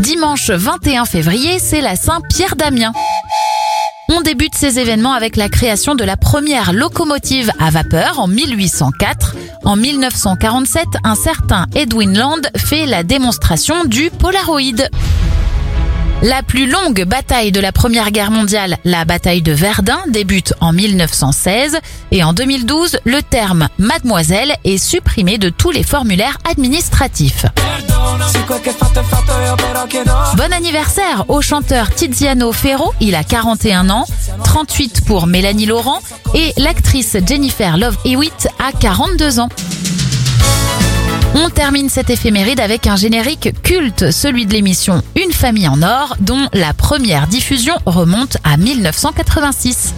Dimanche 21 février, c'est la Saint-Pierre d'Amiens. On débute ces événements avec la création de la première locomotive à vapeur en 1804. En 1947, un certain Edwin Land fait la démonstration du Polaroid. La plus longue bataille de la Première Guerre mondiale, la bataille de Verdun, débute en 1916 et en 2012, le terme mademoiselle est supprimé de tous les formulaires administratifs. Anniversaire au chanteur Tiziano Ferro, il a 41 ans, 38 pour Mélanie Laurent et l'actrice Jennifer Love Hewitt a 42 ans. On termine cette éphéméride avec un générique culte, celui de l'émission Une famille en or, dont la première diffusion remonte à 1986.